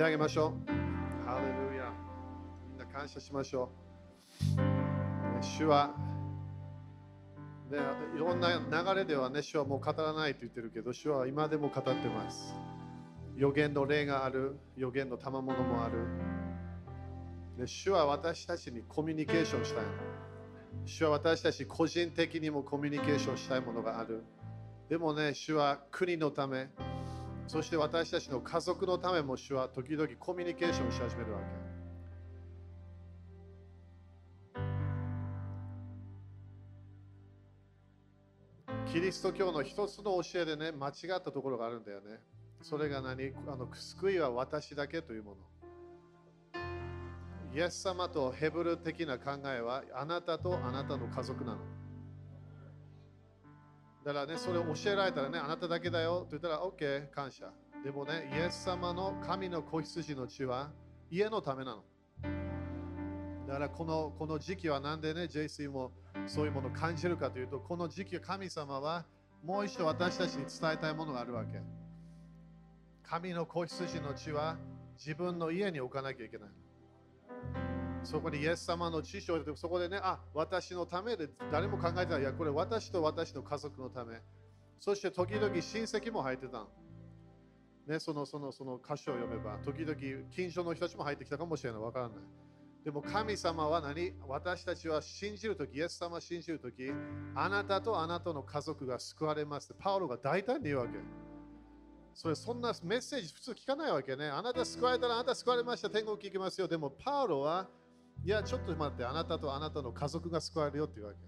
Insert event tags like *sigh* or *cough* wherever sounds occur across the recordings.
手を挙げましょう。ハレルヤ。みんな感謝しましょう。主は、ね、いろんな流れではね、主はもう語らないと言ってるけど、主は今でも語ってます。予言の霊がある、予言の賜物もある。で主は私たちにコミュニケーションしたい。主は私たち個人的にもコミュニケーションしたいものがある。でもね、主は国のため、そして私たちの家族のためも主は時々コミュニケーションし始めるわけ。キリスト教の一つの教えでね、間違ったところがあるんだよね。それが何？あの救いは私だけというもの。イエス様とヘブル的な考えはあなたとあなたの家族なの。だからね、それを教えられたらね、あなただけだよと言ったら OK、感謝。でもね、イエス様の神の子羊の血は家のためなの。だからこのこの時期はなんでね、JC もそういうものを感じるかというと、この時期は神様はもう一度私たちに伝えたいものがあるわけ。神の子羊の血は自分の家に置かなきゃいけない。そこにイエス様の知識をそこでね、あ、私のためで誰も考えてない。いや、これ私と私の家族のため。そして時々親戚も入ってた。ね、そのそのその歌詞を読めば、時々近所の人たちも入ってきたかもしれない。わからない。でも神様は何？私たちは信じるとき、イエス様を信じるとき、あなたとあなたの家族が救われます。パウロが大胆に言うわけ。それそんなメッセージ普通聞かないわけね。あなた救われたらあなた救われました。天国行きますよ。でもパウロはいや、ちょっと待って、あなたとあなたの家族が救われるよっていうわけ。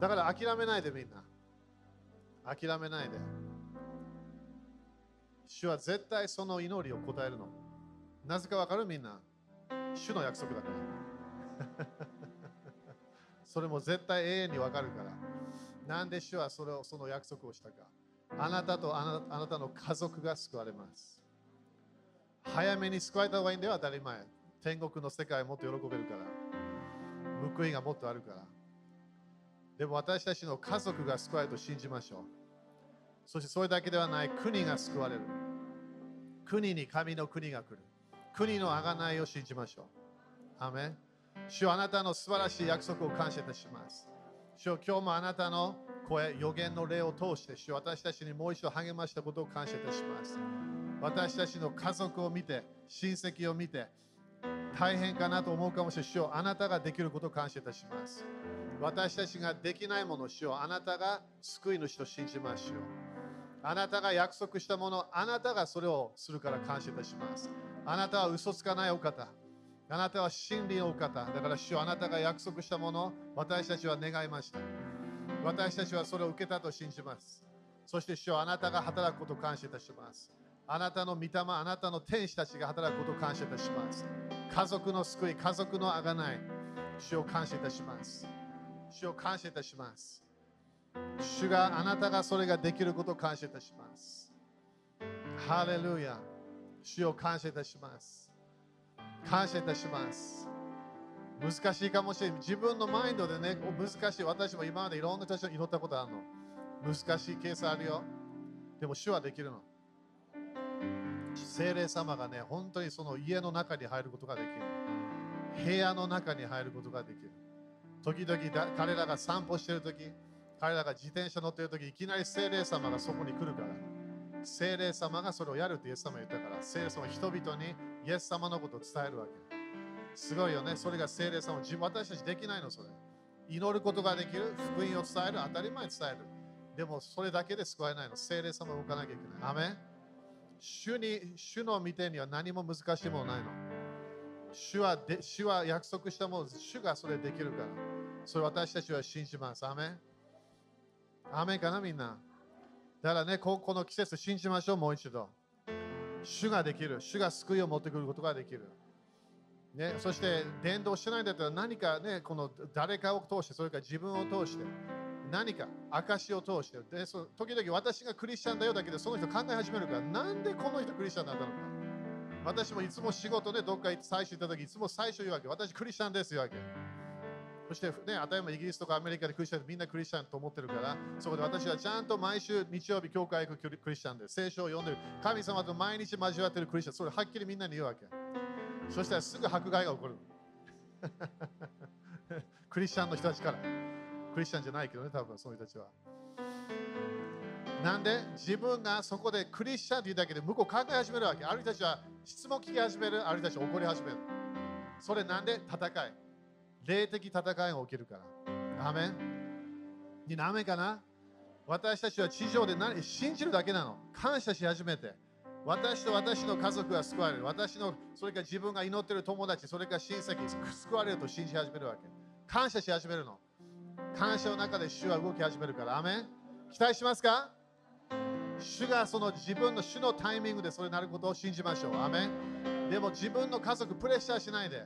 だから諦めないでみんな。諦めないで。主は絶対その祈りを答えるの。なぜかわかるみんな。主の約束だから。*laughs* それも絶対永遠にわかるから。なんで主はそれをその約束をしたか。あなたとあなあなたの家族が救われます。早めに救われた方がいいんだよ、当たり前。天国の世界もっと喜べるから。報いがもっとあるから。でも私たちの家族が救われると信じましょう。そしてそれだけではない国が救われる。国に神の国が来る。国の贖いを信じましょう。アメン主あなたの素晴らしい約束を感謝いたします。主今日もあなたの声、予言の霊を通して、主私たちにもう一度励ましたことを感謝いたします。私たちの家族を見て、親戚を見て、大変かなと思うかもしれない。主よあなたができることを感謝いたします。私たちができないものを主よあなたが救い主と信じましょう。あなたが約束したもの、あなたがそれをするから感謝いたします。あなたは嘘つかないお方。あなたは真理のお方。だから主よあなたが約束したもの、私たちは願いました。私たちはそれを受けたと信じます。そして主よあなたが働くことを感謝いたします。あなたの御霊、あなたの天使たちが働くことを感謝いたします。家族の救い、家族のあがない、主を感謝いたします。主を感謝いたします。主があなたがそれができることを感謝いたします。ハレルヤ。主を感謝いたします。感謝いたします。難しいかもしれない。自分のマインドでね、難しい。私も今までいろんな人たちを祈ったことあるの。難しいケースあるよ。でも主はできるの。精霊様がね、本当にその家の中に入ることができる。部屋の中に入ることができる。時々彼らが散歩してるとき、彼らが自転車乗ってるとき、いきなり精霊様がそこに来るから。精霊様がそれをやるってイエス様が言ったから、精霊様は人々にイエス様のことを伝えるわけ。すごいよね。それが精霊様。自分私たちできないの、それ。祈ることができる、福音を伝える、当たり前伝える。でもそれだけで救われないの。精霊様を動かなきゃいけない。アメ主に、主の御手には何も難しいものないの。主はで主は約束したもの、主がそれできるから。それ私たちは信じます。アメンアメンかなみんな。だからね、ここの季節信じましょう、もう一度。主ができる。主が救いを持ってくることができる。ね、そして伝道してないんだったら何かね、この誰かを通して、それから自分を通して、何か証を通してでそ時々私がクリスチャンだよだけでその人考え始めるから、なんでこの人クリスチャンなんだろうか。私もいつも仕事でどっか行って最初行った時いつも最初言うわけ。私クリスチャンです言うわけ。そして、ね、当たり前イギリスとかアメリカでクリスチャンみんなクリスチャンと思ってるから、そこで私はちゃんと毎週日曜日、教会行くクリスチャンで、聖書を読んでる、神様と毎日交わってるクリスチャン、それはっきりみんなに言うわけ。そしたらすぐ迫害が起こる。*laughs* クリスチャンの人たちから。クリスチャンじゃないけどね、多分その人たちは。なんで自分がそこでクリスチャンというだけで向こう考え始めるわけ。ある人たちは質問聞き始める、ある人たちは怒り始める。それなんで戦い。霊的戦いが起きるから。アメンになめかな私たちは地上で何信じるだけなの。感謝し始めて。私と私の家族が救われる。私の、それか自分が祈ってる友達、それから親戚、救われると信じ始めるわけ。感謝し始めるの。感謝の中で主は動き始めるから。アメン期待しますか？主がその自分の主のタイミングでそれになることを信じましょう。アメンでも自分の家族プレッシャーしないで。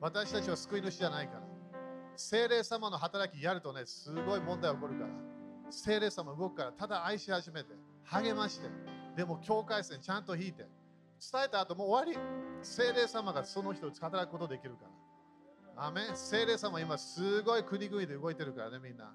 私たちは救い主じゃないから。精霊様の働きやるとね、すごい問題起こるから。精霊様動くから、ただ愛し始めて、励まして、でも境界線ちゃんと引いて、伝えた後もう終わり。精霊様がその人を働くことできるから。アメン精霊様今すごい国々で動いてるからね、みんな。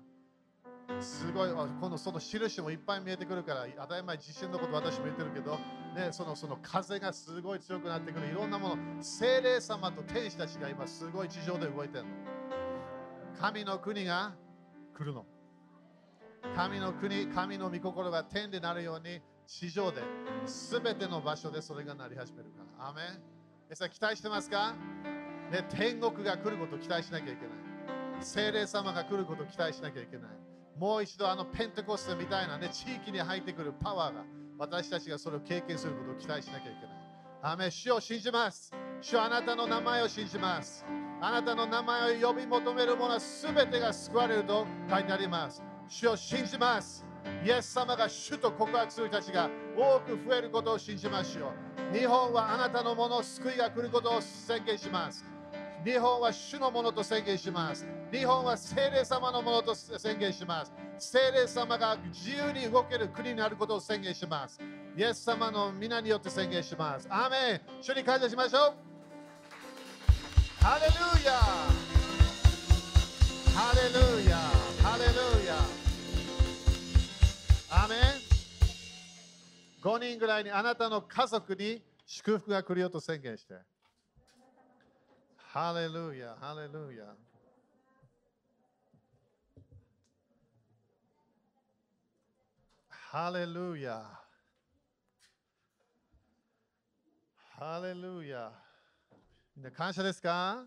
すごい、今度その印もいっぱい見えてくるから、当たり前地震のこと私も言ってるけど、ね、そのその風がすごい強くなってくる、いろんなもの、精霊様と天使たちが今すごい地上で動いてるの。神の国が来るの。神の国、神の御心が天でなるように、地上で、すべての場所でそれがなり始めるから。アメンえさ期待してますか、ね、天国が来ることを期待しなきゃいけない。精霊様が来ることを期待しなきゃいけない。もう一度あのペンテコステみたいなね、地域に入ってくるパワーが私たちがそれを経験することを期待しなきゃいけない。アメ主を信じます。主あなたの名前を信じます。あなたの名前を呼び求める者は全てが救われると書いてあります。主を信じます。イエス様が主と告白する人たちが多く増えることを信じましょう。日本はあなたのもの、救いが来ることを宣言します。日本は主のものと宣言します。日本は聖霊様のものと宣言します。聖霊様が自由に動ける国になることを宣言します。イエス様の皆によって宣言します。アーメン主に感謝しましょう。ハレルヤハレルヤハレルヤアーメン ?5 人ぐらいにあなたの家族に祝福が来るよと宣言して。ハレルヤ、ハレルヤ。ハレルヤ。ハレルヤ。みんな感謝ですか？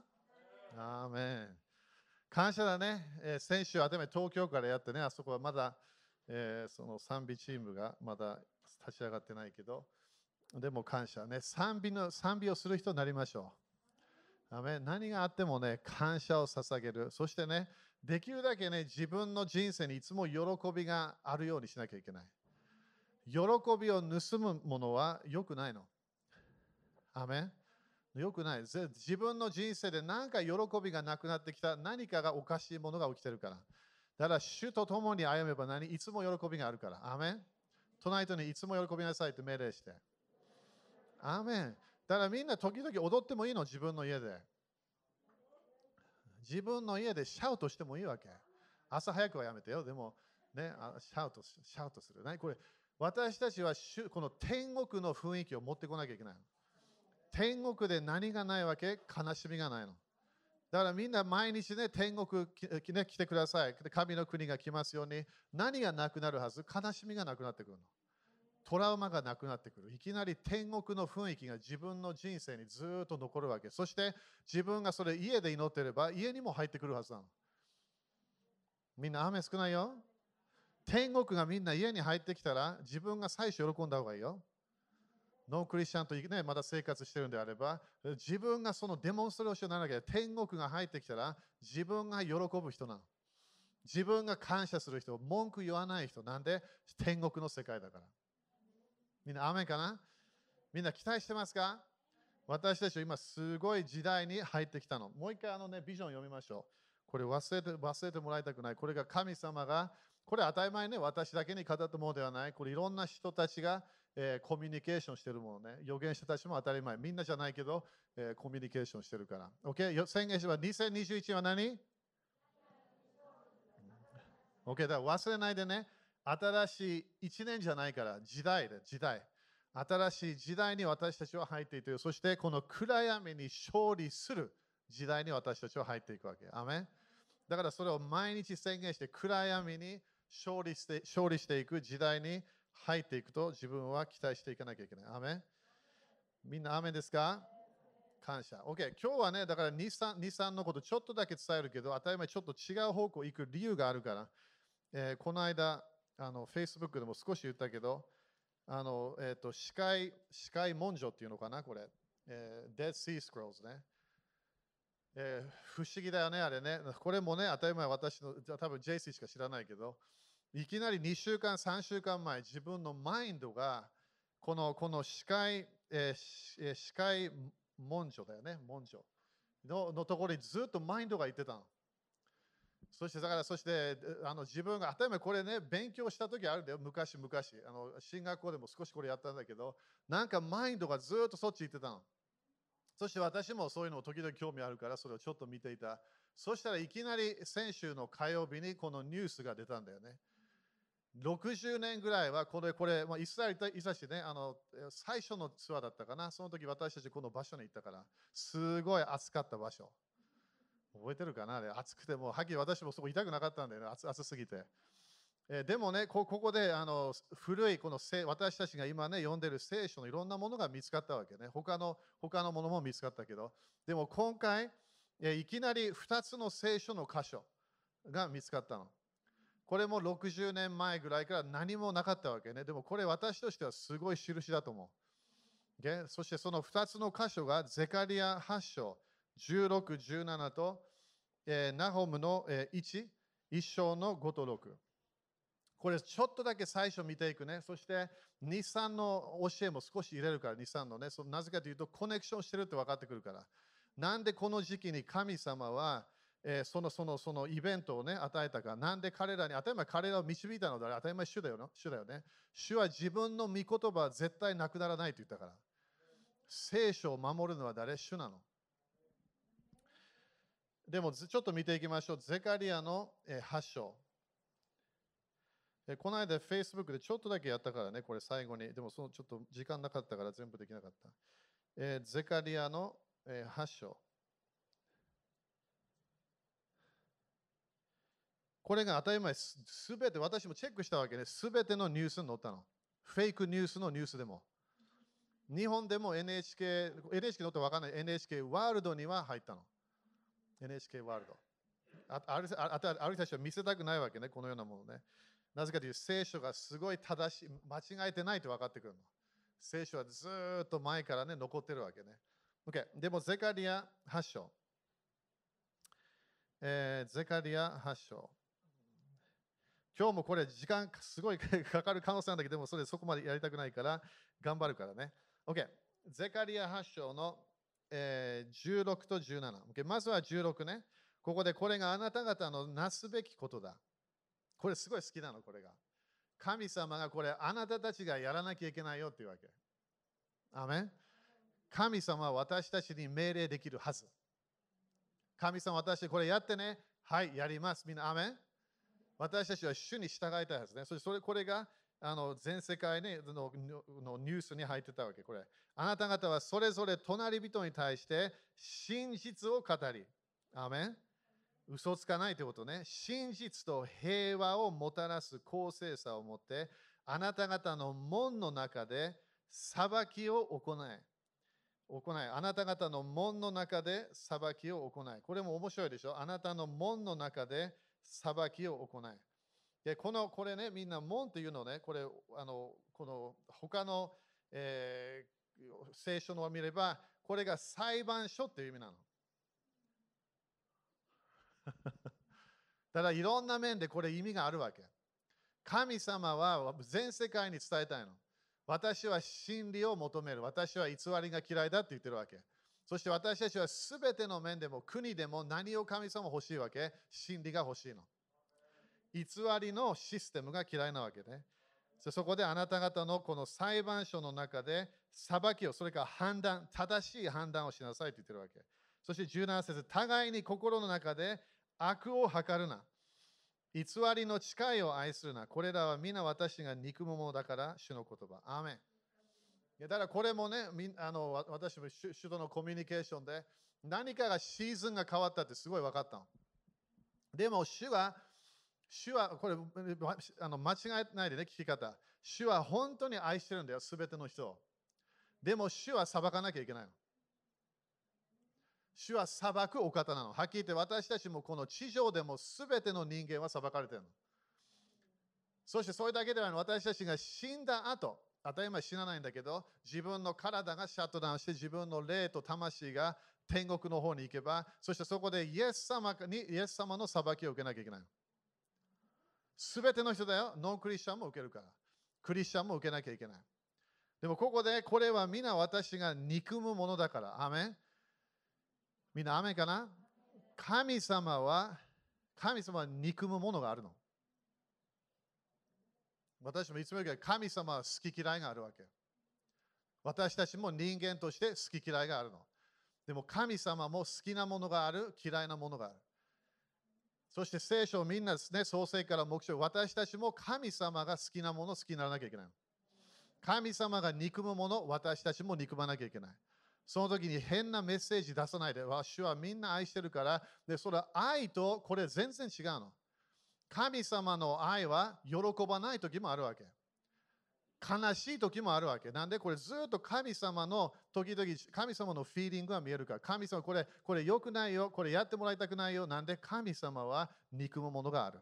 アーメン。感謝だね。えー先週、あてめ東京からやってね、あそこはまだ、えーその賛美チームがまだ立ち上がってないけど、でも感謝ね。賛美の賛美をする人になりましょう。何があってもね、感謝を捧げる。そしてね、できるだけね、自分の人生にいつも喜びがあるようにしなきゃいけない。喜びを盗むものは良くないの。アメン良くない。自分の人生で何か喜びがなくなってきた何かがおかしいものが起きてるから。だから、主と共に歩めば何いつも喜びがあるから。アメン隣人にいつも喜びなさいって命令して。アメンだからみんな時々踊ってもいいの、自分の家で。自分の家でシャウトしてもいいわけ。朝早くはやめてよ。でも、ね、シャウトシャウトする。何これ？私たちはこの天国の雰囲気を持ってこなきゃいけないの。天国で何がないわけ？悲しみがないの。だからみんな毎日ね、天国き、ね、来てください。神の国が来ますように。何がなくなるはず？悲しみがなくなってくるの。トラウマがなくなってくる。いきなり天国の雰囲気が自分の人生にずっと残るわけ。そして自分がそれ家で祈ってれば家にも入ってくるはずなの。みんな雨少ないよ。天国がみんな家に入ってきたら自分が最初喜んだ方がいいよ。ノークリスチャンと、ね、まだ生活してるんであれば自分がそのデモンストレーションにならなきゃ天国が入ってきたら自分が喜ぶ人なの。自分が感謝する人、文句言わない人なんで天国の世界だから。みんな、雨かな？みんな期待してますか？私たちは今すごい時代に入ってきたの。もう一回あのね、ビジョン読みましょう。これ忘れて忘れてもらいたくない。これが神様が、これ当たり前ね、私だけに語ったものではない。これいろんな人たちが、えーコミュニケーションしてるものね。預言者たちも当たり前。みんなじゃないけど、えーコミュニケーションしてるから。OK? 宣言しは2021は何？OK、だから忘れないでね、新しい一年じゃないから、時代で、時代。新しい時代に私たちは入っていて、そしてこの暗闇に勝利する時代に私たちは入っていくわけ。アメだからそれを毎日宣言して暗闇に勝利して勝利していく時代に入っていくと自分は期待していかなきゃいけない。アメみんなアメですか？感謝。OK、今日はね、だから日産日産のことちょっとだけ伝えるけど、当たり前ちょっと違う方向行く理由があるから、えー、この間、あの Facebook でも少し言ったけど、あの、え、ー、と、視界、視界文書っていうのかな、これ。えー、Dead Sea Scrolls ね。えー、不思議だよね、あれね。これもね、当たり前私の、多分 JC しか知らないけど、いきなり2週間、3週間前、自分のマインドが、この、この視界、えー、視界文書だよね、文書ののところにずっとマインドが言ってたの。そしてだからそしてあの自分が当たり前これね勉強した時あるんだよ。昔々あの進学校でも少しこれやったんだけど。なんかマインドがずっとそっち行ってたの。そして私もそういうのを時々興味あるからそれをちょっと見ていた。そしたらいきなり先週の火曜日にこのニュースが出たんだよね。60年ぐらいはこれ、これ、まあ、イスラエルいさしね、あの最初のツアーだったかな、その時私たちこの場所に行ったから、すごい暑かった場所。覚えてるかな？あれ暑くてもはっきり私もそこ痛くなかったんだよね。暑暑すぎて、えー、でもねここであの古いこの私たちが今ね読んでる聖書のいろんなものが見つかったわけね。他の他のものも見つかったけど。でも今回、え、いきなり2つの聖書の箇所が見つかったの。これも60年前ぐらいから何もなかったわけね。でもこれ私としてはすごい印だと思う、okay? そしてその2つの箇所がゼカリア8章16、17と、え、ナホムの、1、一章の5と6。これちょっとだけ最初見ていくね。そして日産の教えも少し入れるから、日産のね。そのなぜかというとコネクションしてるって分かってくるから。なんでこの時期に神様は、え、そのそのそのイベントをね、与えたか。なんで彼らに、当たり前彼らを導いたのだ当たり前主だよ主だよね。主は自分の御言葉は絶対なくならないと言ったから。聖書を守るのは誰？主なの。でもちょっと見ていきましょう。ゼカリアの8章。この間、Facebook でちょっとだけやったからね、これ最後に。でもそのちょっと時間なかったから全部できなかった。えゼカリアの8章。これが当たり前す、すべて私もチェックしたわけね。すべてのニュースに載ったの。フェイクニュースのニュースでも。日本でも NHK、NHK 載ってわかんない NHK ワールドには入ったの。NHK ワールド。ああるあある人たちは見せたくないわけね、このようなものね。なぜかというと、聖書がすごい正しい、間違えてないと分かってくるの。聖書はずっと前からね、残ってるわけね。OK。でも、ゼカリア8章。えー、ゼカリア8章。今日もこれ時間すごい *laughs* かかる可能性なんだけど、でもそれそこまでやりたくないから頑張るからね。OK。ゼカリア8章のえー、16と17、okay。まずは16ね。ここでこれがあなた方のなすべきことだ。これすごい好きなの、これが。神様がこれあなたたちがやらなきゃいけないよっていうわけ。アメン神様は私たちに命令できるはず。神様、私これやってね。はい、やります。みんな、アメン私たちは主に従いたいはずね。そしてそれこれがあの全世界、ね、ののニュースに入ってたわけ、これ。あなた方はそれぞれ隣人に対して真実を語り、アメン嘘つかないということね。真実と平和をもたらす公正さを持って、あなた方の門の中で裁きを行い。行い。あなた方の門の中で裁きを行い。これも面白いでしょあなたの門の中で裁きを行い。でこのこれね、みんな門というのね、これ、あのこの他の、えー、聖書のを見れば、これが裁判所っていう意味なの。*laughs* ただいろんな面でこれ意味があるわけ。神様は全世界に伝えたいの。私は真理を求める。私は偽りが嫌いだって言ってるわけ。そして私たちは全ての面でも国でも何を神様欲しいわけ？真理が欲しいの。偽りのシステムが嫌いなわけね。そこであなた方のこの裁判所の中で裁きを、それから判断、正しい判断をしなさいと言ってるわけ。そして17節互いに心の中で悪を図るな。偽りの誓いを愛するな。これらは皆私が憎むものだから、主の言葉。アーメン。いやだからこれもね、あの私も主主とのコミュニケーションで何かがシーズンが変わったってすごい分かったの。でも主は、主はこれあの間違えないでね、聞き方。主は本当に愛してるんだよ、すべての人。でも主は裁かなきゃいけないの。主は裁くお方なの。はっきり言って私たちもこの地上でもすべての人間は裁かれてるの。そしてそれだけではない私たちが死んだ後、当たり前死なないんだけど、自分の体がシャットダウンして自分の霊と魂が天国の方に行けば、そしてそこでイエス様にイエス様の裁きを受けなきゃいけない。すべての人だよ。ノンクリスチャンも受けるから。クリスチャンも受けなきゃいけない。でもここでこれは皆私が憎むものだから。アメンみんな雨かな？神様は、神様は憎むものがあるの。私もいつも言うけど、神様は好き嫌いがあるわけ。私たちも人間として好き嫌いがあるの。でも神様も好きなものがある、嫌いなものがある。そして聖書をみんなですね、創世から目標、私たちも神様が好きなもの好きにならなきゃいけない。神様が憎むもの、私たちも憎まなきゃいけない。その時に変なメッセージ出さないで、わしはみんな愛してるから、でそれは愛とこれ全然違うの。神様の愛は喜ばない時もあるわけ。悲しい時もあるわけ。なんでこれずっと神様の時々神様のフィーリングが見えるから。神様これこれ良くないよ。これやってもらいたくないよ。なんで神様は憎むものがある。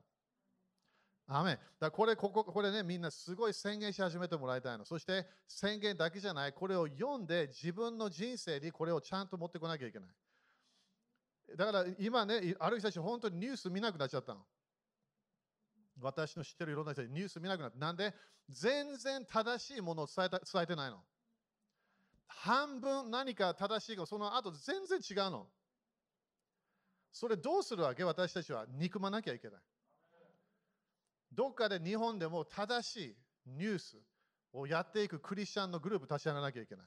アメだこれこここれねみんなすごい宣言し始めてもらいたいの。そして宣言だけじゃない。これを読んで自分の人生にこれをちゃんと持ってこなきゃいけない。だから今ね、ある人たち本当にニュース見なくなっちゃったの。私の知ってるいろんな人にニュース見なくなって。なんで？全然正しいものを伝えた伝えてないの。半分何か正しいか、その後全然違うの。それどうするわけ？私たちは憎まなきゃいけない。どっかで日本でも正しいニュースをやっていくクリスチャンのグループ立ち上がらなきゃいけない。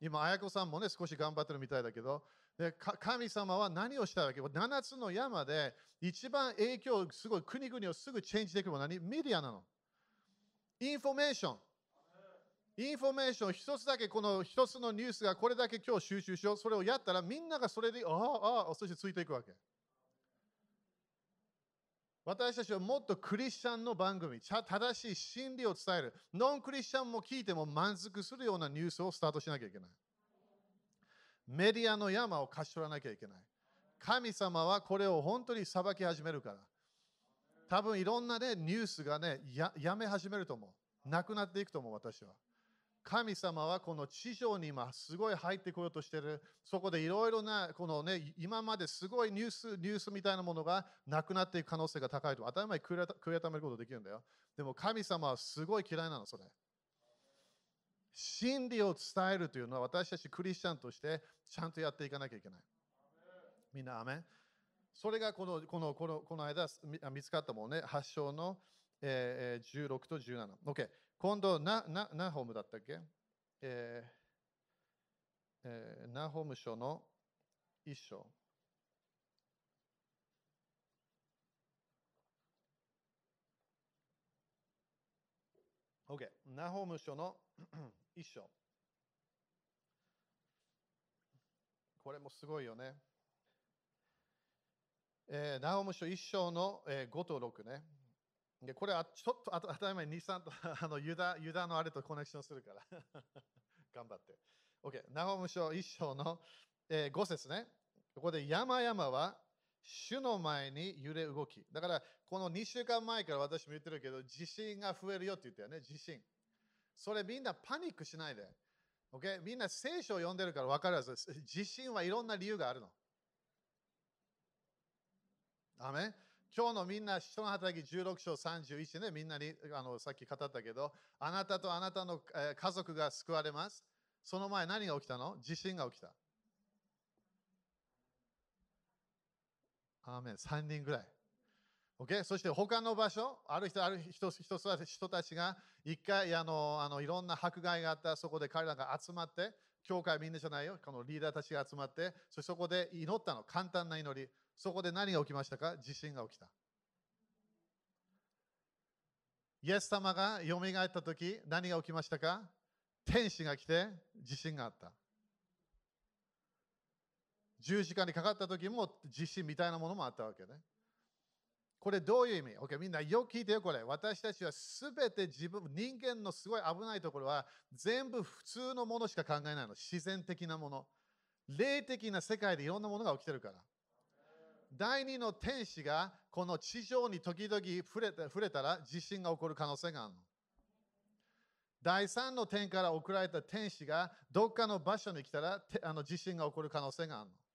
今、綾子さんもね、少し頑張ってるみたいだけど、で神様は何をしたわけ ?7 つの山で一番影響、すごい国々をすぐチェンジできるのは何？メディアなの。インフォメーション。インフォメーション一つだけこの一つのニュースがこれだけ今日収集しよう。それをやったらみんながそれで、ああ、ああ、そしてついていくわけ。私たちはもっとクリスチャンの番組、正しい真理を伝える。ノンクリスチャンも聞いても満足するようなニュースをスタートしなきゃいけない。メディアの山を貸し取らなきゃいけない。神様はこれを本当に裁き始めるから。多分いろんな、ね、ニュースがねや、やめ始めると思う。なくなっていくと思う、私は。神様はこの地上に今すごい入ってこようとしてる。そこでいろいろな、このね、今まですごいニュース、ニュースみたいなものがなくなっていく可能性が高いと。当たり前悔い改めることできるんだよ。でも神様はすごい嫌いなの、それ。真理を伝えるというのは私たちクリスチャンとしてちゃんとやっていかなきゃいけない。みんな、アメンそれがこのこのこのこの間見つかったもんね、発祥の、えー、16と17。OK。今度ナ、ナナホムだったっけ、えーえー、ナホム書の一章。OK。ナホム書の *clears throat* 一章。これもすごいよね。えー、ナホム書一章の、えー、5と6ね。でこれはちょっと当たり前に2、3と *laughs* あのユダユダのあれとコネクションするから *laughs* 頑張って。OK。ナホム書1章の、えー、5節ね。ここで山々は主の前に揺れ動き。だからこの2週間前から私も言ってるけど地震が増えるよって言ったよね。地震。それみんなパニックしないで。OK？みんな聖書を読んでるから分かるはずです。地震はいろんな理由があるの。アメ今日のみんな、人の働き16章31ね、みんなにあのさっき語ったけど、あなたとあなたの、家族が救われます。その前何が起きたの？地震が起きた。アーメン3人ぐらい。Okay? そして他の場所、ある人、ある人人人たちが一回あのあのいろんな迫害があった、そこで彼らが集まって、教会みんなじゃないよ、このリーダーたちが集まって、そそこで祈ったの、簡単な祈り。そこで何が起きましたか？地震が起きた。イエス様が蘇った時何が起きましたか？天使が来て地震があった。十字架にかかった時も地震みたいなものもあったわけね。これどういう意味、?OK、みんなよく聞いてよ、これ。私たちはすべて自分、人間のすごい危ないところは全部普通のものしか考えないの。自然的なもの。霊的な世界でいろんなものが起きてるから。第二の天使がこの地上に時々触れ触れたら地震が起こる可能性があるの。第三の天から送られた天使がどっかの場所に来たらあの地震が起こる可能性があるの。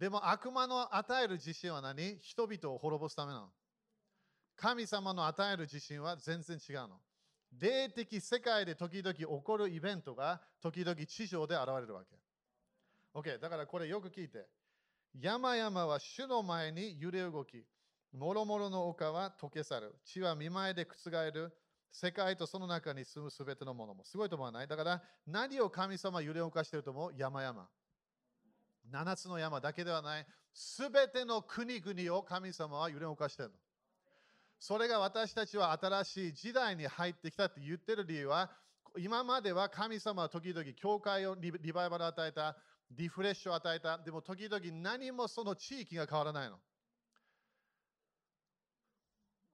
でも悪魔の与える地震は何？人々を滅ぼすためなの。神様の与える地震は全然違うの。霊的世界で時々起こるイベントが時々地上で現れるわけ。OK、だからこれよく聞いて。山々は主の前に揺れ動き、もろもろの丘は溶け去る。地は見舞いで覆る。世界とその中に住むすべてのものも。すごいと思わない？だから何を神様揺れ動かしていると思う？山々。7つの山だけではない、すべての国々を神様は揺れ動かしているの。それが私たちは新しい時代に入ってきたって言ってる理由は、今までは神様は時々教会をリバイバル与えた、リフレッシュを与えた、でも時々何もその地域が変わらないの。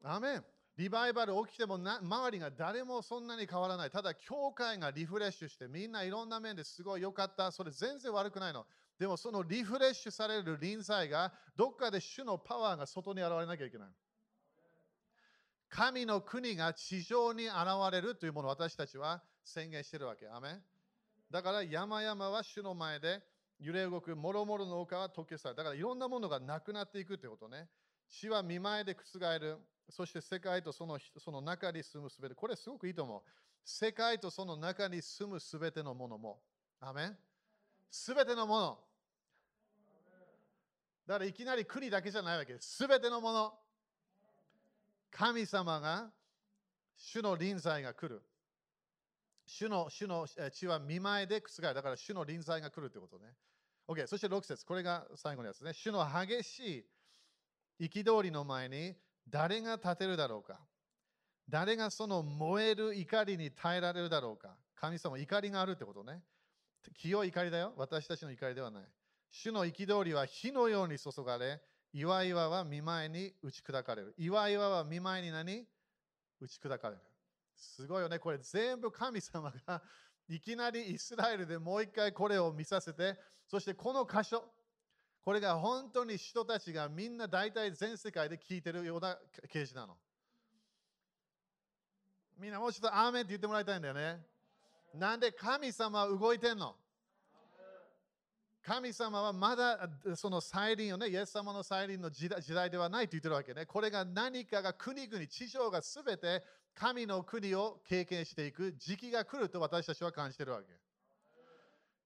アメンリバイバル起きてもな周りが誰もそんなに変わらない。ただ、教会がリフレッシュして、みんないろんな面ですごい良かった。それ全然悪くないの。でもそのリフレッシュされる臨在がどっかで主のパワーが外に現れなきゃいけない。神の国が地上に現れるというものを私たちは宣言しているわけ。アメだから山々は主の前で揺れ動く、もろもろの丘は溶け去る。だからいろんなものがなくなっていくということね。地は見舞いで覆る。そして世界とそのその中に住むすべて。これすごくいいと思う。世界とその中に住むすべてのものも。アメすべてのもの。だからいきなり国だけじゃないわけです。すべてのもの。神様が、主の臨在が来る。主の主の血は見舞いで覆る。だから主の臨在が来るということね。OK、そして6節。これが最後のやつね。主の激しい憤りの前に誰が立てるだろうか誰がその燃える怒りに耐えられるだろうか神様怒りがあるってことね。清い怒りだよ。私たちの怒りではない。主の憤りは火のように注がれ、岩岩は見舞いに打ち砕かれる。岩岩は見舞いに何？打ち砕かれる。すごいよね。これ全部神様が *laughs* いきなりイスラエルでもう一回これを見させて、そしてこの箇所、これが本当に人たちがみんな大体全世界で聞いてるような啓示なの。みんなもうちょっとアーメンって言ってもらいたいんだよね。なんで神様は動いてんの？神様はまだその再臨をね、イエス様の再臨の時代ではないと言ってるわけね。これが何かが国々、地上がすべて神の国を経験していく時期が来ると私たちは感じてるわけ。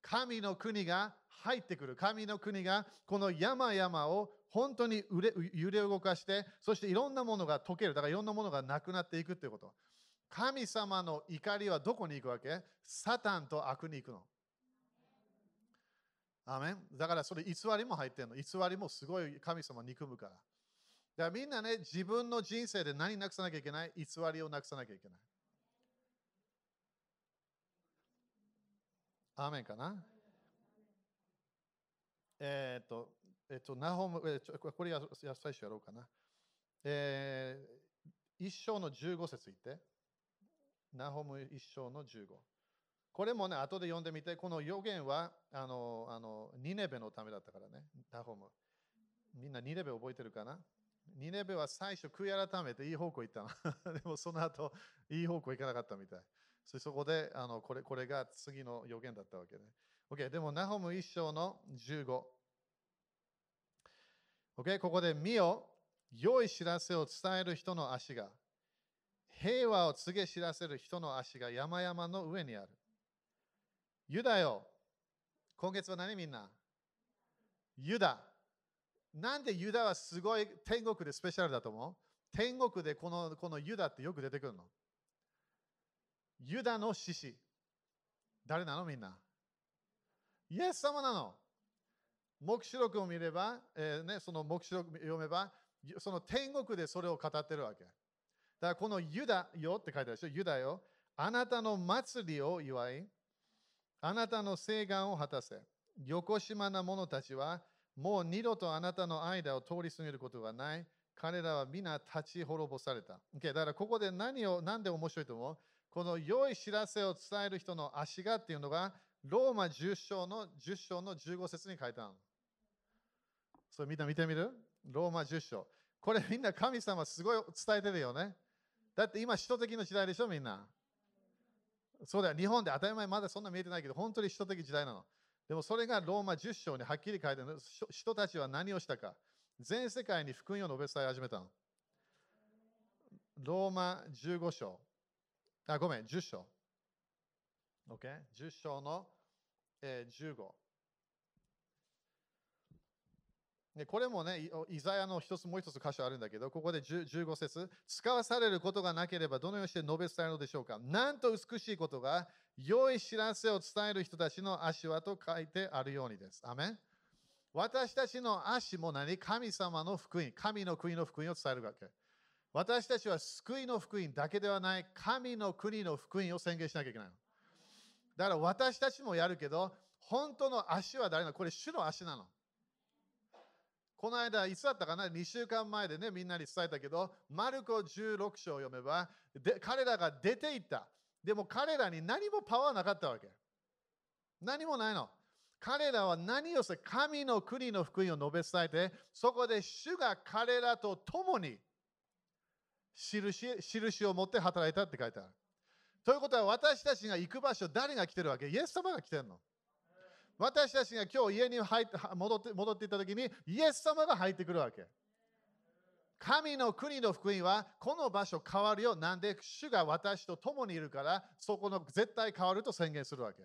神の国が入ってくる。神の国がこの山々を本当に揺れ動かして、そしていろんなものが溶ける。だからいろんなものがなくなっていくということ。神様の怒りはどこに行くわけ？サタンと悪に行くの。アメンだからそれ偽りも入ってるの。偽りもすごい神様憎むから。だからみんなね、自分の人生で何なくさなきゃいけない？偽りをなくさなきゃいけない。アーメンかな？えっ、と、えっ、と、ナホム、えー、これや最初やろうかな。えー、一章の15節言って。ナホム一章の15。これもね、後で読んでみて、この予言は、あの、あのニネベのためだったからね、ナホム。みんなニネベ覚えてるかな？ニネベは最初、悔い改めていい方向行ったの。*laughs* でもその後、いい方向行かなかったみたい。そこで、あのこれこれが次の予言だったわけね。OK、でも、ナホム一章の15。OK、ここで、見よ、良い知らせを伝える人の足が、平和を告げ知らせる人の足が山々の上にある。ユダよ。今月は何みんな？ユダ。なんでユダはすごい天国でスペシャルだと思う？天国でこのこのユダってよく出てくるの？ユダの獅子。誰なのみんな？イエス様なの。黙示録を見れば、えーね、その黙示録読めば、その天国でそれを語ってるわけ。だからこのユダよって書いてあるでしょ？ユダよ。あなたの祭りを祝い、あなたの誓願を果たせ。横島な者たちは、もう二度とあなたの間を通り過ぎることはない。彼らは皆立ち滅ぼされた。Okay、だからここで何を、なんで面白いと思う？この良い知らせを伝える人の足がっていうのが、ローマ10章の ,10 章の15節に書いてある。それみんな見てみる？ローマ10章。これみんな神様すごい伝えてるよね。だって今、首都的な時代でしょ、みんな。そうだよ、日本で当たり前まだそんな見えてないけど、本当に人的時代なの。でもそれがローマ10章にはっきり書いてある。人たちは何をしたか。全世界に福音を述べ伝え始めたの。ローマ15章。あ、ごめん、10章。OK? 10章の、えー、15。でこれもね、イザヤの一つもう一つ箇所あるんだけど、ここで15節使わされることがなければどのようにして述べ伝えるのでしょうかなんと美しいことが良い知らせを伝える人たちの足輪と書いてあるようにです。アメン私たちの足も何？神様の福音、神の国の福音を伝えるわけ。私たちは救いの福音だけではない神の国の福音を宣言しなきゃいけないの。だから私たちもやるけど、本当の足は誰なの？これ主の足なの。この間、いつだったかな ?2 週間前でね、みんなに伝えたけど、マルコ16章を読めばで、彼らが出ていった。でも彼らに何もパワーなかったわけ。何もないの。彼らは何をして神の国の福音を述べ伝えて、そこで主が彼らと共に印印を持って働いたって書いてある。ということは私たちが行く場所、誰が来てるわけ？イエス様が来てるの。私たちが今日家に入って戻って戻っていったときに、イエス様が入ってくるわけ。神の国の福音はこの場所変わるよ。なんで主が私と共にいるから、そこの絶対変わると宣言するわけ。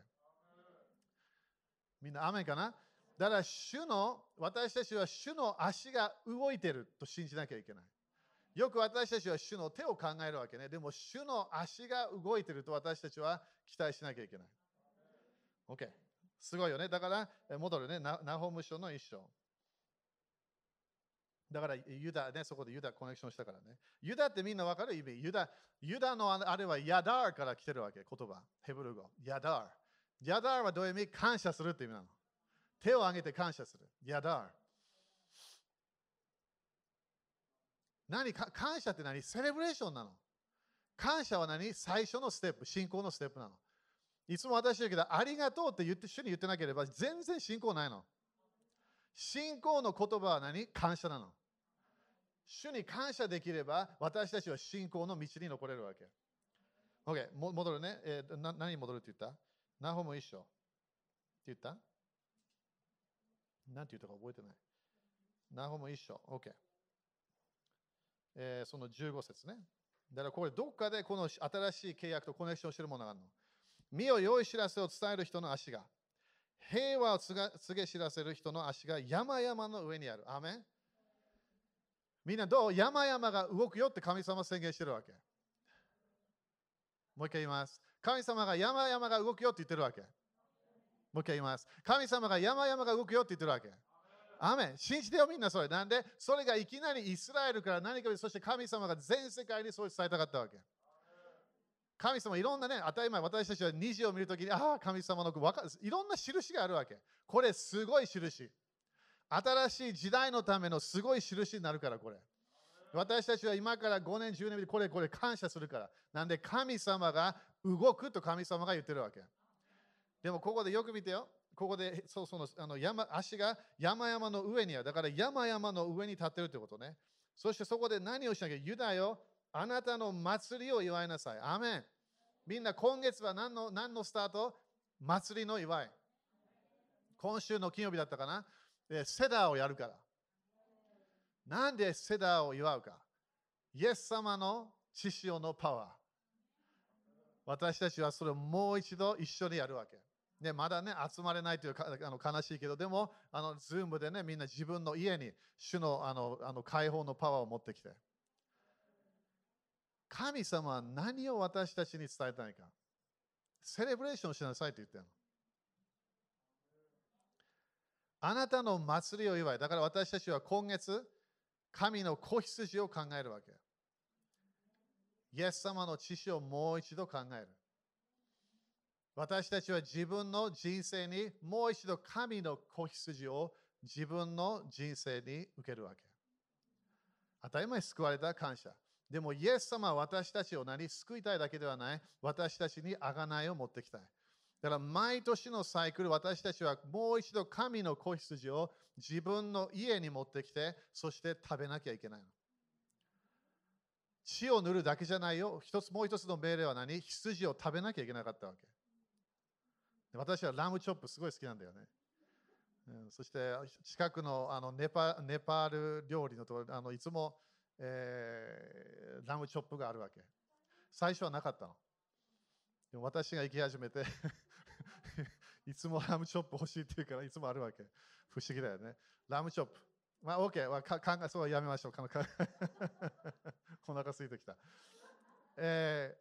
みんな、雨かな？だから主の、私たちは主の足が動いてると信じなきゃいけない。よく私たちは主の手を考えるわけね。でも主の足が動いてると私たちは期待しなきゃいけない。OK。すごいよね。だから、戻るね。ナホム書の一章。だから、ユダね、そこでユダコネクションしたからね。ユダってみんなわかる？意味ユダユダのあれはヤダーから来てるわけ、言葉。ヘブル語。ヤダー。ヤダーはどういう意味？感謝するって意味なの。手を挙げて感謝する。ヤダー。何？か感謝って何？セレブレーションなの。感謝は何？最初のステップ、信仰のステップなの。いつも私だけど、ありがとうって言って主に言ってなければ全然信仰ないの。信仰の言葉は何？感謝なの。主に感謝できれば私たちは信仰の道に残れるわけ。OK、戻るね。えー、な何戻るって言った？ナホも一緒。って言った？何て言ったか覚えてない。ナホも一緒。OK。えー、その15節ね。だからこれどっかでこの新しい契約とコネクションしてるものがあるの。身を良い知らせを伝える人の足が、平和を告げ知らせる人の足が山々の上にある。アメンみんなどう？山々が動くよって神様宣言してるわけ。もう一回言います。神様が山々が動くよって言ってるわけ。もう一回言います。神様が山々が動くよって言ってるわけ。アメン信じてよみんなそれ。なんで？それがいきなりイスラエルから何かそして神様が全世界にそう伝えたかったわけ。神様いろんなね、当たり前、私たちは虹を見るときに、ああ、神様のいろんな印があるわけ。これすごい印。新しい時代のためのすごい印になるから、これ。私たちは今から5年、10年でこれ、これ感謝するから。なんで神様が動くと神様が言ってるわけ。でもここでよく見てよ。ここでそうそのあの山足が山々の上にある。だから山々の上に立ってるってことね。そしてそこで何をしなきゃユダよ、あなたの祭りを祝いなさい。アメン。みんな今月は何の何のスタート？祭りの祝い。今週の金曜日だったかな？セダーをやるから。なんでセダーを祝うか？イエス様の血潮のパワー。私たちはそれをもう一度一緒にやるわけ。ね、まだね、集まれないというかあの悲しいけど、でも、あの、ズームでね、みんな自分の家に主のあのあの解放のパワーを持ってきて。神様は何を私たちに伝えたいか。セレブレーションしなさいと言ってるの。あなたの祭りを祝い。だから私たちは今月、神の子羊を考えるわけ。イエス様の知識をもう一度考える。私たちは自分の人生にもう一度神の子羊を自分の人生に受けるわけ。当たり前救われた感謝。でも、イエス様は私たちを何救いたいだけではない。私たちに贖いを持ってきたい。だから毎年のサイクル、私たちはもう一度神の子羊を自分の家に持ってきて、そして食べなきゃいけないの。血を塗るだけじゃないよ。一つもう一つの命令は何？羊を食べなきゃいけなかったわけ。私はラムチョップすごい好きなんだよね。うん、そして近くのあのネパネパール料理のところあのいつも、えー、ラムチョップがあるわけ。最初はなかったの。でも私が行き始めて *laughs* いつもラムチョップ欲しいって言うからいつもあるわけ。不思議だよね。ラムチョップ。まあ、OK。まあ、か考えそうやめましょう。お腹空いてきた。え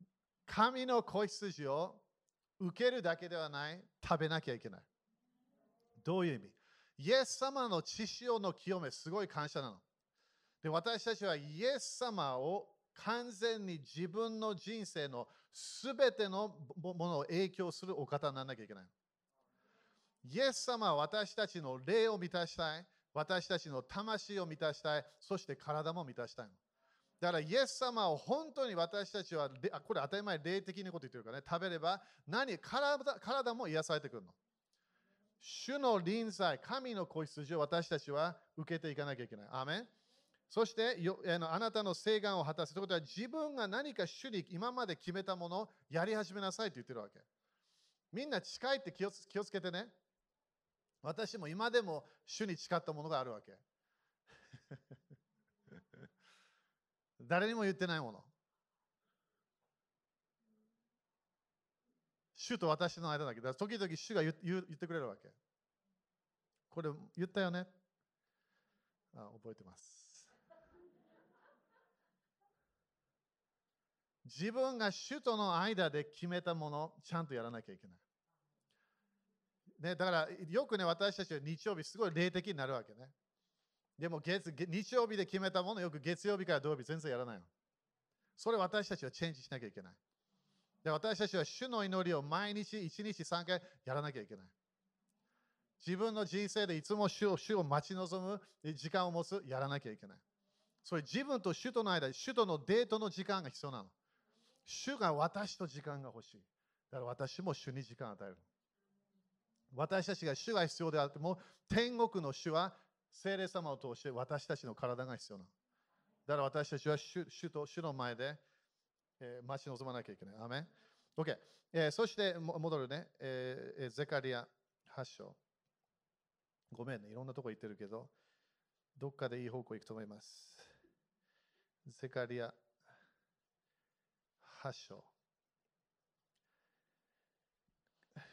ー、神の子羊を受けるだけではない、食べなきゃいけない。どういう意味？イエス様の血潮の清め、すごい感謝なの。で私たちはイエス様を完全に自分の人生のすべてのものを影響するお方にならなきゃいけない。イエス様は私たちの霊を満たしたい。私たちの魂を満たしたい。そして体も満たしたい。だから、イエス様を本当に私たちは、これ当たり前、霊的なこと言ってるからね、食べれば何体体も癒されてくるの。主の臨在、神の子羊を私たちは受けていかなきゃいけない。アメンそしてあなたの誓願を果たすということは自分が何か主に今まで決めたものをやり始めなさいと言ってるわけ。みんな近いって気を気をつけてね。私も今でも主に誓ったものがあるわけ。*laughs* 誰にも言ってないもの。主と私の間だけど、時々主が言ってくれるわけ。これ言ったよねあ覚えてます。自分が主との間で決めたもの、ちゃんとやらなきゃいけない。ね、だからよくね、私たちは日曜日すごい霊的になるわけね。でも月日曜日で決めたもの、よく月曜日から土曜日全然やらないの。それ私たちはチェンジしなきゃいけない。で私たちは主の祈りを毎日1日3回やらなきゃいけない。自分の人生でいつも主を主を待ち望む時間を持つ、やらなきゃいけない。それ自分と主との間、主とのデートの時間が必要なの。主が私と時間が欲しい。だから私も主に時間を与える。私たちが主が必要であっても、天国の主は聖霊様を通して私たちの体が必要なの。だから私たちは主主と主の前で、えー、待ち望まなきゃいけない。アメン ?OK、えー。そして戻るね、えー、ゼカリア8章。ごめんね、いろんなとこ行ってるけど、どっかでいい方向行くと思います。ゼカリア8章。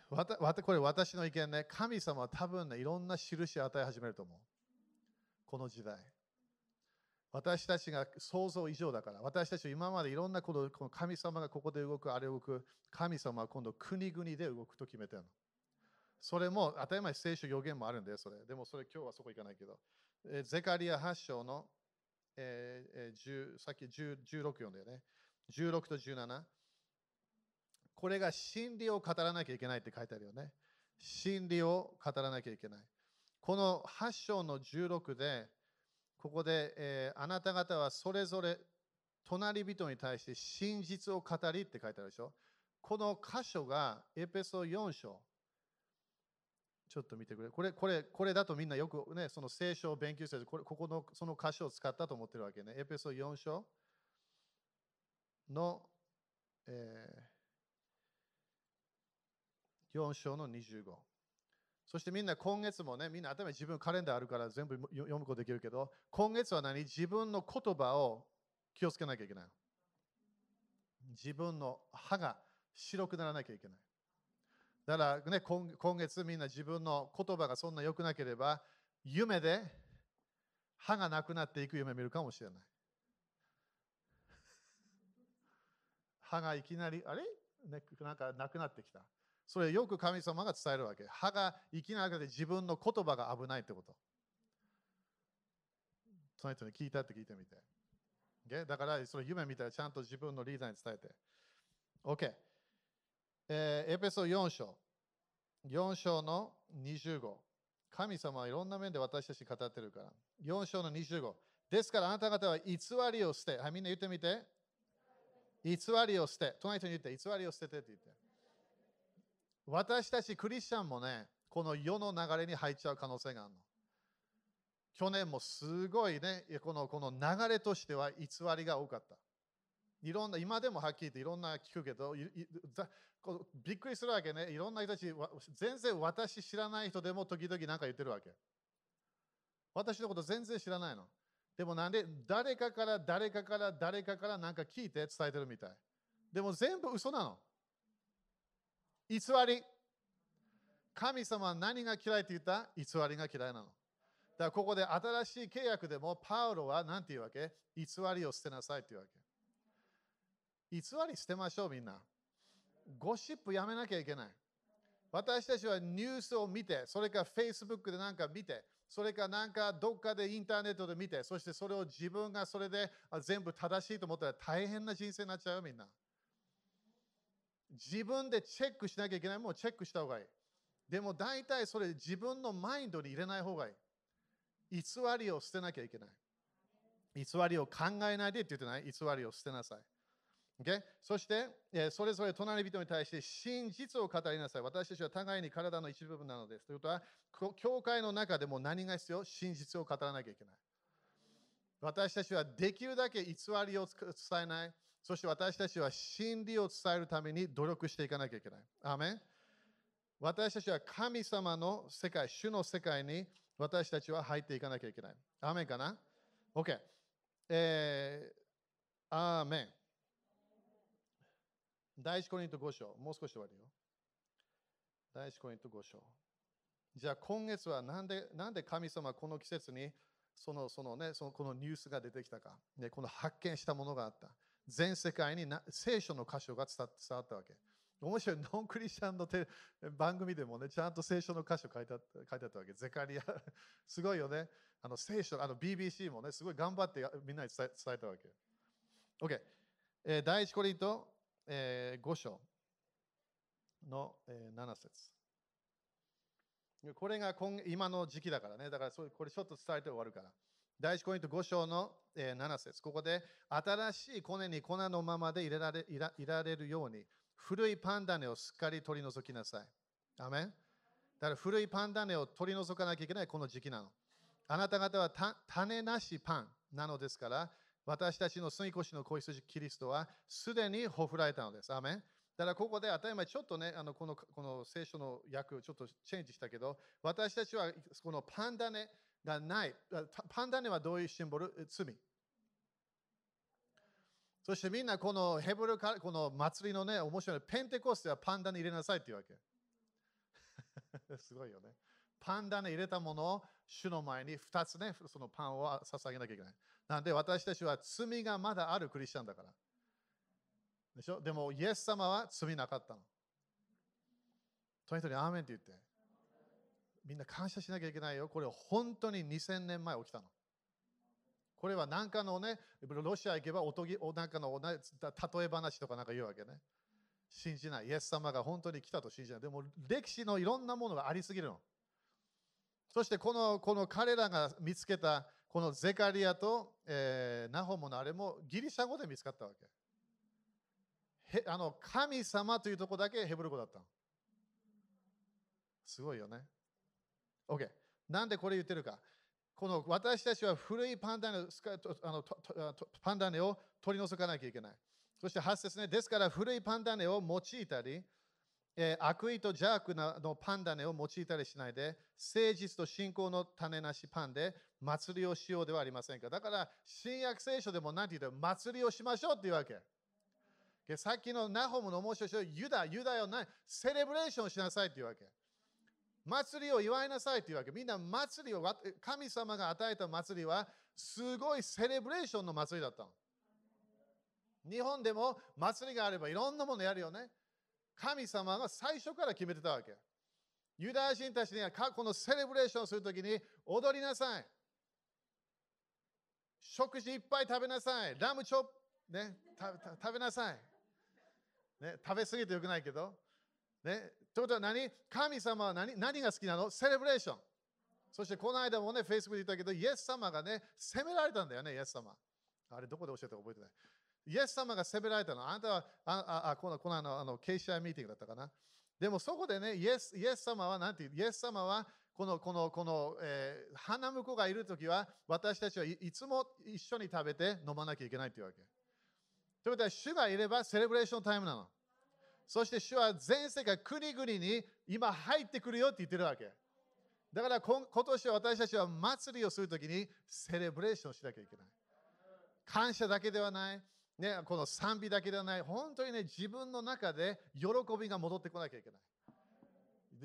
わたこれ私の意見ね、神様は多分ね、いろんな印を与え始めると思う。この時代。私たちが想像以上だから、私たちは今までいろんなこと、この神様がここで動く、あれ動く、神様は今度国々で動くと決めてるの。それも当たり前聖書予言もあるんだよ、それ。でもそれ今日はそこ行かないけど。えゼカリア8章の、えー、さっき16読んだよね。16と17。これが真理を語らなきゃいけないって書いてあるよね。真理を語らなきゃいけない。この8章の16で、ここで、えー、あなた方はそれぞれ隣人に対して真実を語りって書いてあるでしょ。この箇所がエペソ4章。ちょっと見てくれ。これ、これ、これだとみんなよくね、その聖書を勉強せず、これここのその箇所を使ったと思ってるわけね。エペソ4章。の、えー、4章の25。そしてみんな今月もね、みんな頭に自分カレンダーあるから全部読むことできるけど、今月は何？自分の言葉を気をつけなきゃいけない。自分の歯が白くならなきゃいけない。だからね、今月みんな自分の言葉がそんな良くなければ、夢で歯がなくなっていく夢を見るかもしれない。歯がいきなり、あれ、ね、なんかなくなってきた。それよく神様が伝えるわけ。歯がいきなりで自分の言葉が危ないってこと。その人に聞いたって聞いてみて。だから、その夢見たらちゃんと自分のリーダーに伝えて。OK。えーエペソ4章。4章の25。神様はいろんな面で私たちに語ってるから。4章の25。ですからあなた方は偽りを捨て。はい、みんな言ってみて。偽りを捨て。隣の人に言って、偽りを捨ててって言って。私たちクリスチャンもね、この世の流れに入っちゃう可能性があるの。去年もすごいね、このこの流れとしては偽りが多かった。いろんな、今でもはっきり言っていろんな聞くけど、びっくりするわけね。いろんな人たち、全然私知らない人でも時々何か言ってるわけ。私のこと全然知らないの。でもなんで誰かから誰かから誰かから何か聞いて伝えてるみたい。でも全部嘘なの。偽り。神様は何が嫌いって言った？偽りが嫌いなの。だからここで新しい契約でもパウロは何て言うわけ？偽りを捨てなさいって言うわけ。偽り捨てましょうみんな。ゴシップやめなきゃいけない。私たちはニュースを見て、それから Facebook でなんか見て、それかなんかどっかでインターネットで見て、そしてそれを自分がそれで全部正しいと思ったら大変な人生になっちゃうよみんな。自分でチェックしなきゃいけないものをチェックした方がいい。でも大体それ自分のマインドに入れない方がいい。偽りを捨てなきゃいけない。偽りを考えないでって言ってない？偽りを捨てなさい。Okay? そして、えそれぞれ隣人に対して真実を語りなさい。私たちは互いに体の一部分なのです。ということは、教会の中でも何が必要？真実を語らなきゃいけない。私たちはできるだけ偽りを伝えない。そして私たちは真理を伝えるために努力していかなきゃいけない。アーメン私たちは神様の世界、主の世界に私たちは入っていかなきゃいけない。アーメンかな ?OK。えー、アーメン。第一コリント5章、もう少し終わるよ。第一コリント5章。じゃあ今月はなんでなんで神様この季節にそのその、ね、そのこのニュースが出てきたか、ね、この発見したものがあった。全世界にな聖書の箇所が伝わったわけ。面白い、ノンクリスチャンのテ番組でもね、ちゃんと聖書の箇所書いてあった書いてあったわけ。ゼカリア、*laughs* すごいよね。あの聖書、あの BBC もね、すごい頑張ってみんなに伝え伝えたわけ。OK、えー第一コリント、えー5章の、えー7節これが今今の時期だからね。だからそれこれちょっと伝えて終わるから。第一コリント5章の、7節ここで新しいコネに粉のままで入れられいらいられるように古いパンダネをすっかり取り除きなさい。アメンだから古いパンダネを取り除かなきゃいけないこの時期なの。あなた方はた種なしパンなのですから、私たちの住み越しの子羊キリストはすでにほふられたのです。アメンだからここで当たり前ちょっとね、あのこのこの聖書の訳をちょっとチェンジしたけど、私たちはこのパンダネがない。パンダネはどういうシンボル？罪。そしてみんなこのヘブルカこの祭りのね、面白いペンテコステはパンダネ入れなさいって言うわけ。*laughs* すごいよね。パンダネ入れたものを主の前に2つね、そのパンを捧げなきゃいけない。なんで私たちは罪がまだあるクリスチャンだから。でしょ？でもイエス様は罪なかったの。とにかくアーメンって言って。みんな感謝しなきゃいけないよ。これ本当に2000年前起きたの。これは何かのね、ロシア行けばおとぎおなんかの例え話とかなんか言うわけね。信じない。イエス様が本当に来たと信じない。でも歴史のいろんなものがありすぎるの。そしてこのこの彼らが見つけたこのゼカリアと、えーナホモのあれもギリシャ語で見つかったわけ。へあの神様というとこだけヘブル語だった。すごいよね。OK。なんでこれ言ってるか。この私たちは古いパンダネをスカとあのパンダネを取り除かなきゃいけない。そして8節ね。ですから古いパンダネを用いたり、えー悪意と邪悪なのパンダネを用いたりしないで、誠実と信仰の種なしパンで祭りをしようではありませんか。だから、新約聖書でも何て言うと、祭りをしましょうっていうわけ。さっきのナホムの面白いユダ、ユダよな、セレブレーションしなさいっていうわけ。祭りを祝いなさいっていうわけ。みんな祭りを、神様が与えた祭りは、すごいセレブレーションの祭りだったの。日本でも祭りがあればいろんなものやるよね。神様が最初から決めてたわけ。ユダヤ人たちにはかこのセレブレーションをするときに踊りなさい。食事いっぱい食べなさい。ラムチョップ、ね、食べなさい。ね、食べ過ぎてよくないけど。ね、ということは何？神様は何？何が好きなの？セレブレーション。そしてこの間もね、Facebook で言ったけど、イエス様がね、責められたんだよね、イエス様。あれ、どこで教えたか覚えてない。イエス様が責められたの。あなたは、ああこのこのあのあの KCI ミーティングだったかな。でもそこでね、イエスイエス様は何て言うイエス様はこのこのこの、えー、花婿がいるときは私たちはいつも一緒に食べて飲まなきゃいけないというわけ。ということは、主がいればセレブレーションタイムなの。そして主は全世界、国々に今入ってくるよって言ってるわけ。だから今年は私たちは祭りをするときにセレブレーションしなきゃいけない。感謝だけではない。ね、この賛美だけではない、本当にね、自分の中で喜びが戻ってこなきゃいけない。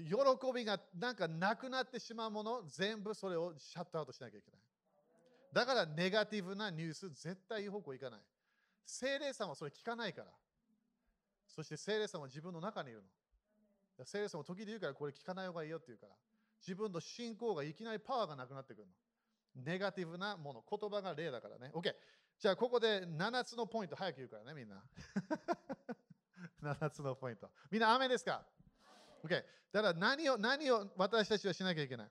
喜びがなんかなくなってしまうもの、全部それをシャットアウトしなきゃいけない。だからネガティブなニュース、絶対いい方向行かない。聖霊さんはそれ聞かないから。そして聖霊さんは自分の中にいるの。聖霊さんは時で言うからこれ聞かない方がいいよって言うから。自分の信仰がいきなりパワーがなくなってくるの。ネガティブなもの、言葉が霊だからね。OK。じゃあ、ここで7つのポイント、早く言うからね、みんな。*laughs* 7つのポイント。みんな、雨ですか？?OK。だから何を、何を私たちはしなきゃいけない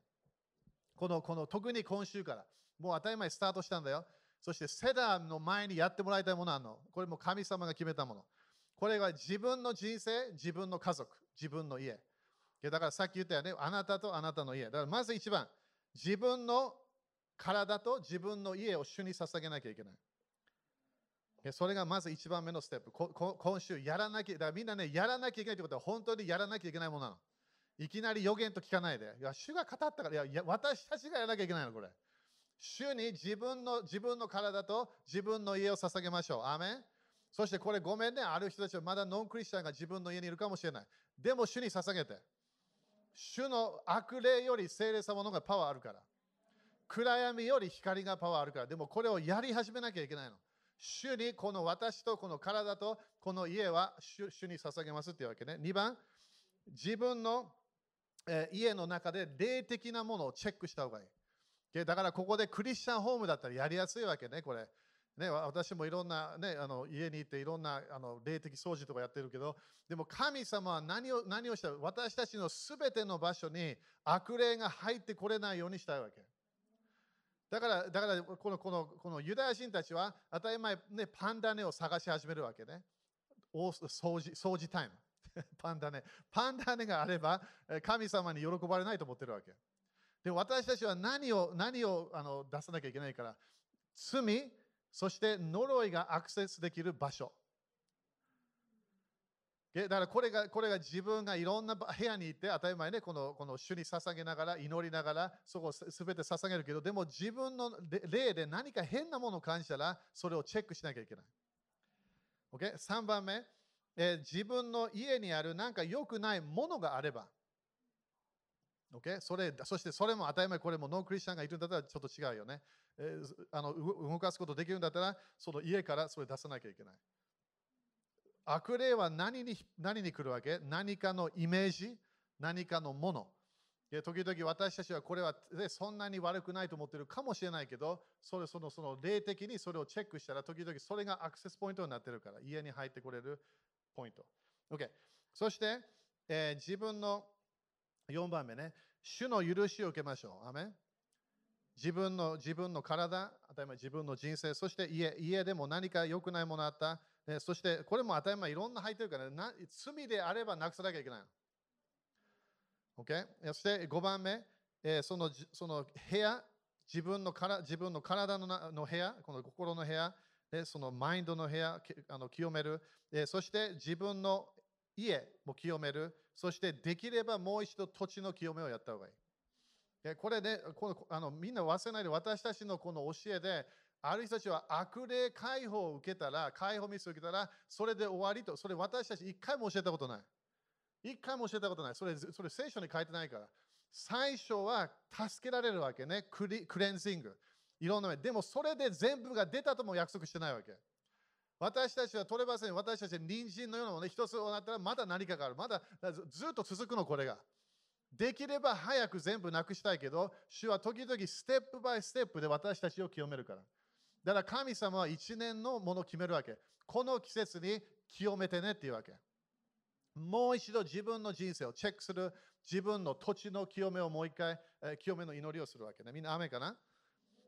この、この、特に今週から。もう当たり前スタートしたんだよ。そして、セダーの前にやってもらいたいものあるの。これも神様が決めたもの。これが自分の人生、自分の家族、自分の家。だからさっき言ったよね、あなたとあなたの家。だからまず一番、自分の体と自分の家を主に捧げなきゃいけない。それがまず一番目のステップ。今週やらなきゃ、だからみんなね、やらなきゃいけないということは本当にやらなきゃいけないものなの。いきなり予言と聞かないで。いや、主が語ったから、いや、私たちがやらなきゃいけないの、これ。主に自分の自分の体と自分の家を捧げましょう。アメンそしてこれごめんね、ある人たちはまだノンクリスチャンが自分の家にいるかもしれない。でも主に捧げて。主の悪霊より精霊様の方がパワーあるから。暗闇より光がパワーあるから。でもこれをやり始めなきゃいけないの。主にこの私とこの体とこの家は主に捧げますっていうわけね。2番、自分の、え、家の中で霊的なものをチェックした方がいい。だからここでクリスチャンホームだったらやりやすいわけね、これ。ね、私もいろんな、ね、あの家に行っていろんなあの霊的掃除とかやってるけど、でも神様は何を何をした私たちのすべての場所に悪霊が入ってこれないようにしたいわけ。だから、だからこのこのこのユダヤ人たちは当たり前、ね、パンダネを探し始めるわけね。掃除掃除タイム。*laughs* パンダネ。パンダネがあれば神様に喜ばれないと思ってるわけ。で私たちは何を何をあの出さなきゃいけないから、罪、そして呪いがアクセスできる場所。だからこれがこれが自分がいろんな部屋に行って当たり前ねこのこの主に捧げながら祈りながらそこをすべて捧げるけどでも自分の霊で何か変なものを感じたらそれをチェックしなきゃいけない。Okay? 3番目、えー、自分の家にある何か良くないものがあれば。Okay? それそしてそれも当たり前これもノークリスチャンがいるんだったらちょっと違うよね。えー、あの動かすことできるんだったらその家からそれ出さなきゃいけない。悪霊は何に何に来るわけ？何かのイメージ、何かのもの？時々私たちはこれはそんなに悪くないと思っているかもしれないけど、それそのその霊的にそれをチェックしたら、時々それがアクセスポイントになっているから、家に入ってこれるポイント。OK。そして、えー、自分の4番目ね、主の許しを受けましょう。アメ自分の自分の体、当たり前自分の人生、そして家家でも何か良くないものあった、そしてこれも当たり前いろんな入ってるからな罪であればなくさなきゃいけない。OK? そして5番目、えー、そのその部屋、自分のから自分の体のなの部屋、この心の部屋、そのマインドの部屋あの清める、え、そして自分の家も清める、そしてできればもう一度土地の清めをやった方がいい。これね、このあのみんな忘れないで私たちのこの教えである人たちは悪霊解放を受けたら、解放ミスを受けたら、それで終わりと、それ私たち一回も教えたことない。一回も教えたことない。それそれ聖書に書いてないから。最初は助けられるわけね。クリクレンジング。いろんな目。でもそれで全部が出たとも約束してないわけ。私たちは取れません。私たちは人参のようなものね、一つになったらまだ何かがある。まだずっと続くの、これが。できれば早く全部なくしたいけど、主は時々ステップバイステップで私たちを清めるから。だから神様は一年のものを決めるわけ。この季節に清めてねっていうわけ。もう一度自分の人生をチェックする、自分の土地の清めをもう一回、え、清めの祈りをするわけね。みんな雨かな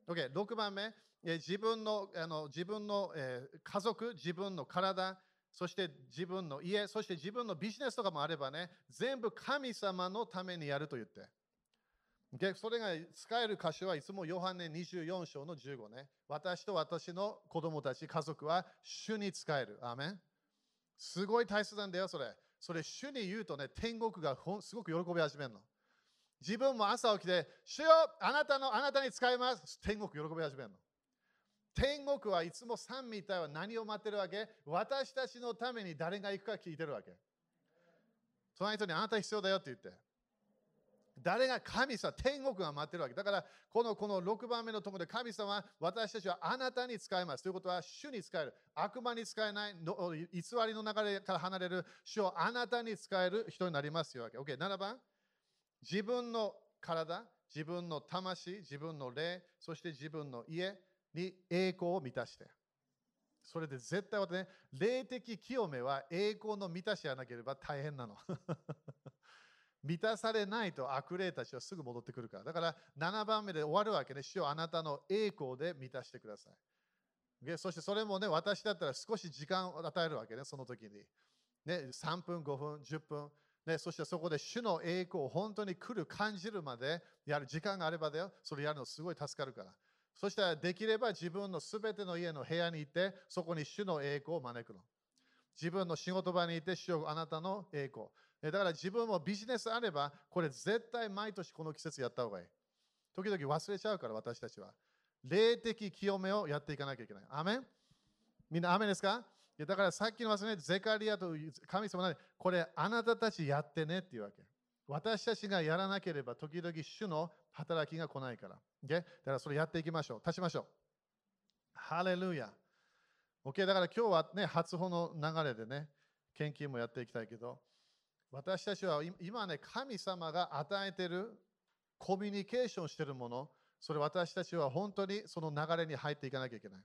?OK、6番目、え、自分のあの自分の、え、家族、自分の体、そして自分の家、そして自分のビジネスとかもあればね、全部神様のためにやると言って。でそれが使える箇所はいつもヨハネ24章の15ね。私と私の子供たち、家族は主に使える。アメンすごい大切なんだよ、それ。それ、主に言うとね、天国がすごく喜び始めるの。自分も朝起きて、主よあなたのあなたに使います。天国喜び始めるの。天国はいつも三みたいは何を待ってるわけ？私たちのために誰が行くか聞いてるわけ。その人にあなた必要だよって言って。誰が神様、天国が待ってるわけ。だから、このこの6番目のところで神様私たちはあなたに使います。ということは、主に使える。悪魔に使えないの、偽りの流れから離れる、主をあなたに使える人になりますよわけ。OK、7番。自分の体、自分の魂、自分の霊、そして自分の家に栄光を満たして。それで絶対私ね、霊的清めは栄光の満たしじゃなければ大変なの。*laughs* 満たされないと悪霊たちはすぐ戻ってくるから。だから7番目で終わるわけね。主をあなたの栄光で満たしてください。そしてそれもね、私だったら少し時間を与えるわけね、その時に。ね、3分、5分、10分。ね、そしてそこで主の栄光を本当に来る、感じるまでやる時間があればだよ。それやるのすごい助かるから。そしたらできれば自分のすべての家の部屋に行って、そこに主の栄光を招くの。自分の仕事場にいて、主よあなたの栄光。だから自分もビジネスあれば、これ絶対毎年この季節やった方がいい。時々忘れちゃうから、私たちは。霊的清めをやっていかなきゃいけない。アメン？みんな、アメンですか？だからさっきの忘れ、ゼカリアと神様なこれあなたたちやってねっていうわけ。私たちがやらなければ、時々主の働きが来ないから。だからそれやっていきましょう。足しましょう。ハレルヤ。OK、だから今日はね、初歩の流れでね、献金もやっていきたいけど、私たちは今ね、神様が与えているコミュニケーションしているもの、それ私たちは本当にその流れに入っていかなきゃいけない。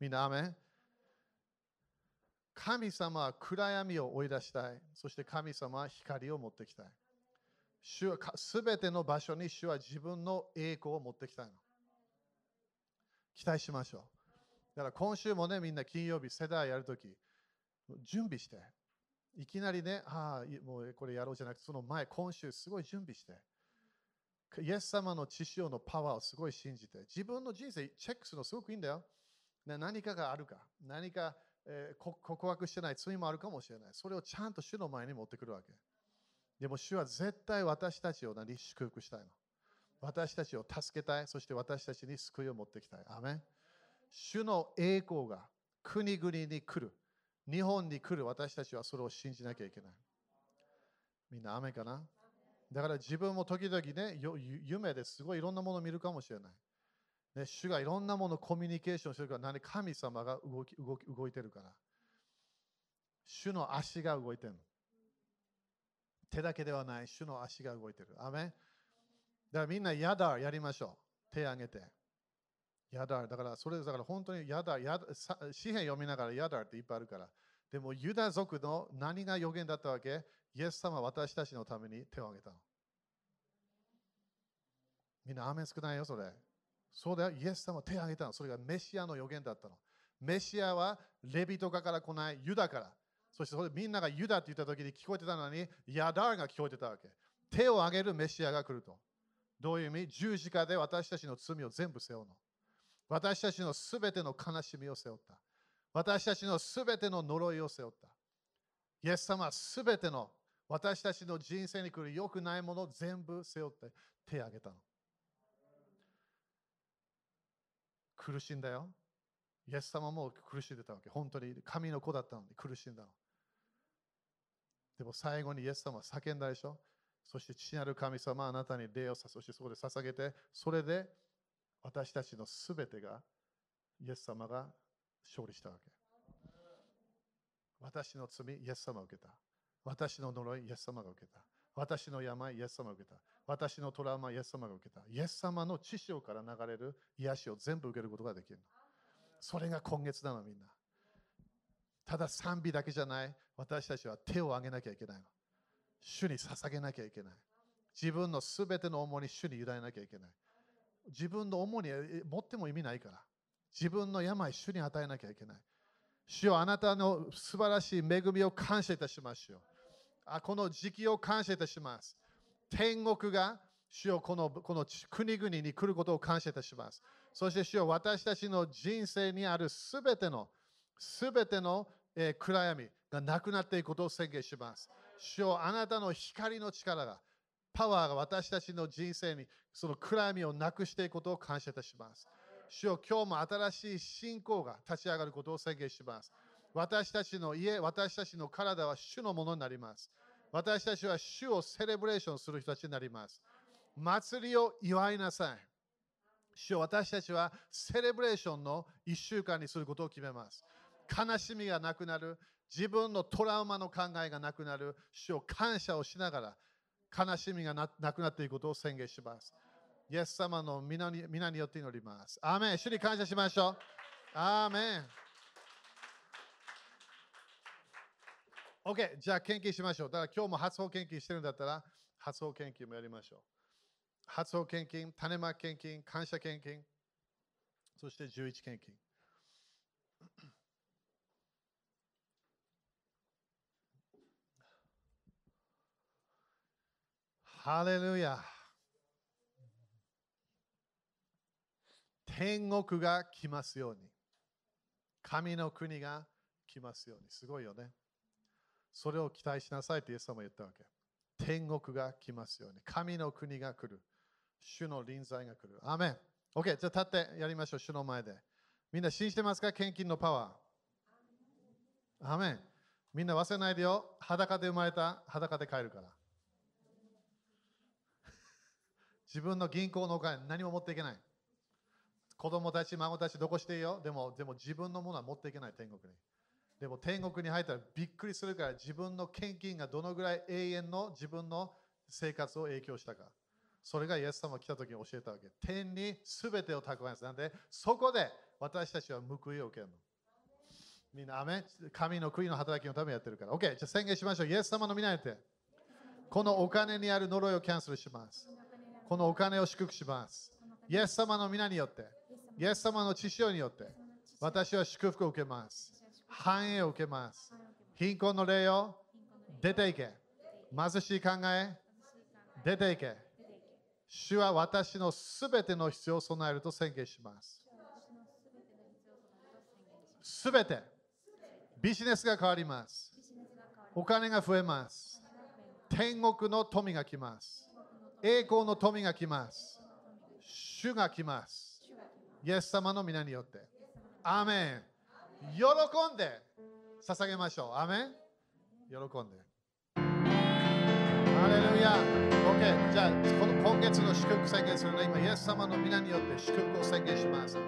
みんな、アメ神様は暗闇を追い出したい。そして神様は光を持ってきたい。すべての場所に主は自分の栄光を持ってきたいの。期待しましょう。だから今週もね、みんな金曜日世代やるとき、準備して。いきなりね、ああ、もうこれやろうじゃなくて、その前、今週すごい準備して、イエス様の知識のパワーをすごい信じて、自分の人生チェックするのすごくいいんだよ。ね、何かがあるか、何か、えー、告白してない罪もあるかもしれない。それをちゃんと主の前に持ってくるわけ。でも主は絶対私たちを何祝福したいの。私たちを助けたい。そして私たちに救いを持ってきたい。アメン主の栄光が国々に来る。日本に来る私たちはそれを信じなきゃいけない。みんな雨かな？だから自分も時々ね、夢ですごいいろんなものを見るかもしれない。ね、主がいろんなものをコミュニケーションしてるから、何神様が動き動き動いてるから。主の足が動いてる手だけではない、主の足が動いてる。アメだからみんなヤダーやりましょう。手を挙げて。ヤダー。だからそれだから本当にヤダー、ヤダ詩篇読みながらヤダーっていっぱいあるから。でもユダ族の何が予言だったわけ？イエス様は私たちのために手を挙げたの。みんな、アメン少ないよ、それ。そうだよ、イエス様は手を挙げたの。それがメシアの予言だったの。メシアはレビトカから来ないユダから。そしてそれみんながユダって言った時に聞こえてたのに、ヤダーが聞こえてたわけ。手を挙げるメシアが来ると。どういう意味？十字架で私たちの罪を全部背負うの。私たちのすべての悲しみを背負った。私たちのすべての呪いを背負った。イエス様はすべての私たちの人生に来る良くないものを全部背負って手を挙げたの。苦しんだよ。イエス様も苦しんでたわけ。本当に神の子だったのに苦しんだの。でも最後にイエス様は叫んだでしょ。そして父なる神様あなたに礼をさそしてそこで捧げて、それで私たちのすべてがイエス様が勝利したわけ。私の罪、イエス様が受けた。私の呪い、イエス様が受けた。私の病、イエス様が受けた。私のトラウマ、イエス様が受けた。イエス様の知識から流れる癒しを全部受けることができるのそれが今月なのみんな。ただ賛美だけじゃない。私たちは手を挙げなきゃいけないの。主に捧げなきゃいけない。自分のすべての重に主に委ねなきゃいけない。自分の重に持っても意味ないから。自分の病、主に与えなきゃいけない。主よあなたの素晴らしい恵みを感謝いたしますよ。あこの時期を感謝いたします。天国が主よこのこの国々に来ることを感謝いたします。そして主よ私たちの人生にあるすべてのすべての、えー、暗闇がなくなっていくことを宣言します。主よあなたの光の力がパワーが私たちの人生にその暗闇をなくしていくことを感謝いたします。主よ今日も新しい信仰が立ち上がることを宣言します。私たちの家、私たちの体は主のものになります。私たちは主をセレブレーションする人たちになります。祭りを祝いなさい。主よ私たちはセレブレーションの1週間にすることを決めます。悲しみがなくなる、自分のトラウマの考えがなくなる、主を感謝をしながら悲しみがなくなっていくことを宣言します。イエス様の皆に皆によって祈ります。アーメン主に感謝しましょう。アーメン OK、じゃあ献金しましょう。だから今日も発送献金してるんだったら、発送献金もやりましょう。発送献金、種まき献金、感謝献金、そして11献金。ハレルヤ。天国が来ますように。神の国が来ますように。すごいよね。それを期待しなさいとイエス様言ったわけ。天国が来ますように。神の国が来る。主の臨在が来る。アーメン。OK、じゃあ立ってやりましょう。主の前で。みんな信じてますか？献金のパワー。アーメン。みんな忘れないでよ。裸で生まれた、裸で帰るから。*laughs* 自分の銀行のお金何も持っていけない。子供たち、孫たちどこしていいよ？でも、でも自分のものは持っていけない、天国に。でも天国に入ったらびっくりするから自分の献金がどのぐらい永遠の自分の生活を影響したか。それがイエス様が来た時に教えたわけ。天に全てを蓄えます。なんで、そこで私たちは報いを受けるの。みんな、アメ神の国の働きのためにやってるから。OK、じゃあ宣言しましょう。イエス様の皆にて。このお金にある呪いをキャンセルします。このお金を祝福します。イエス様の皆によって、イエス様の血潮によって、私は祝福を受けます。繁栄を受けます。貧困の霊を出ていけ。貧しい考え、出ていけ。主は私のすべての必要を備えると宣言します。すべて。ビジネスが変わります。お金が増えます。天国の富が来ます。栄光の富が来ます。主が来ます。イエス様の皆によって。アメン。喜んで捧げましょう。アメン。喜んで。ハレルヤ。OK。じゃあ、この今月の祝福宣言するのは今、イエス様の皆によって祝福を宣言します。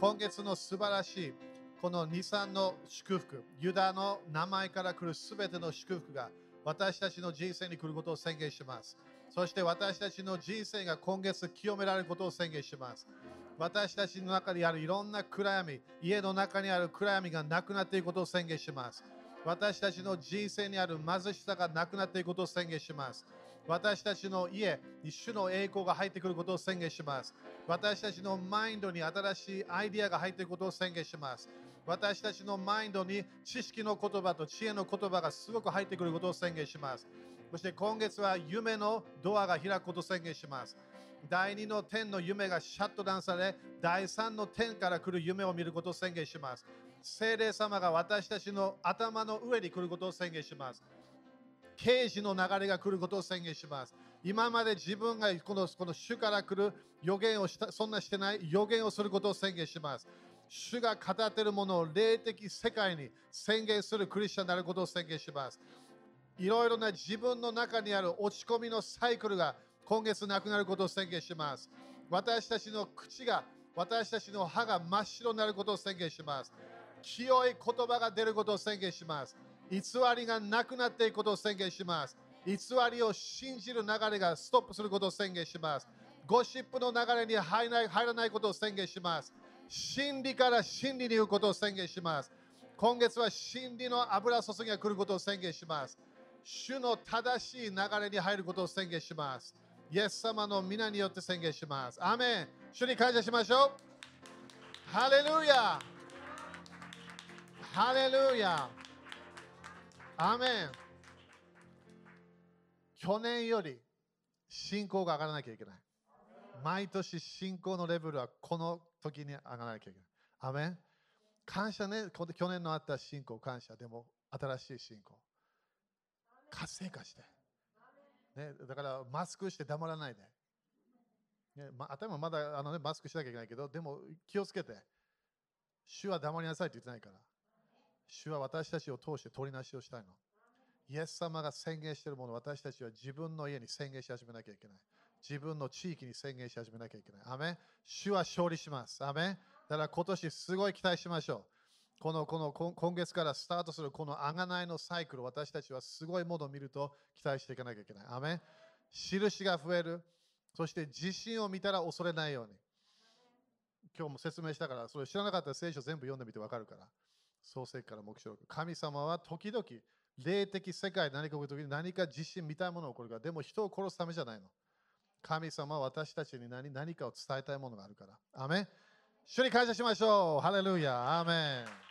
今月の素晴らしい、この2、3の祝福、ユダの名前から来るすべての祝福が私たちの人生に来ることを宣言します。そして私たちの人生が今月清められることを宣言します。私たちの中にあるいろんな暗闇、家の中にある暗闇がなくなっていくことを宣言します。私たちの人生にある貧しさがなくなっていくことを宣言します。私たちの家に主の栄光が入ってくることを宣言します。私たちのマインドに新しいアイディアが入っていくことを宣言します。私たちのマインドに知識の言葉と知恵の言葉がすごく入ってくることを宣言します。そして今月は夢のドアが開くことを宣言します。第2の天の夢がシャットダウンされ、第3の天から来る夢を見ることを宣言します。聖霊様が私たちの頭の上に来ることを宣言します。刑事の流れが来ることを宣言します。今まで自分がこのこの主から来る予言をした、そんなしてない予言をすることを宣言します。主が語っているものを霊的世界に宣言するクリスチャンになることを宣言します。いろいろな自分の中にある落ち込みのサイクルが今月なくなることを宣言します。私たちの口が、私たちの歯が真っ白になることを宣言します。清い言葉が出ることを宣言します。偽りがなくなっていくことを宣言します。偽りを信じる流れがストップすることを宣言します。ゴシップの流れに入らない入らないことを宣言します。真理から真理に行くことを宣言します。今月は真理の油注ぎが来ることを宣言します。主の正しい流れに入ることを宣言します。イエス様の皆によって宣言します。アメン主に感謝しましょう。ハレルヤハレルヤアメン去年より信仰が上がらなきゃいけない。毎年信仰のレベルはこの時に上がらなきゃいけない。アメン感謝ね、去年のあった信仰、感謝。でも新しい信仰。活性化して。ね、だからマスクして黙らないで。ねま、頭まだあの、ね、マスクしなきゃいけないけど、でも気をつけて。主は黙りなさいって言ってないから。主は私たちを通して取りなしをしたいの。イエス様が宣言しているもの、私たちは自分の家に宣言し始めなきゃいけない。自分の地域に宣言し始めなきゃいけない。アメ主は勝利します。アメだから今年すごい期待しましょう。このこの今月からスタートするこの贖いのサイクル、私たちはすごいものを見ると期待していかなきゃいけない。アメ印が増える。そして自信を見たら恐れないように。今日も説明したから、それ知らなかったら聖書全部読んでみてわかるから。創世から目標神様は時々、霊的世界何か起こるときに何か自信見たいものが起こるから、でも人を殺すためじゃないの。神様は私たちに何何かを伝えたいものがあるから。アメン主に感謝しましょう。ハレルヤ。アーメン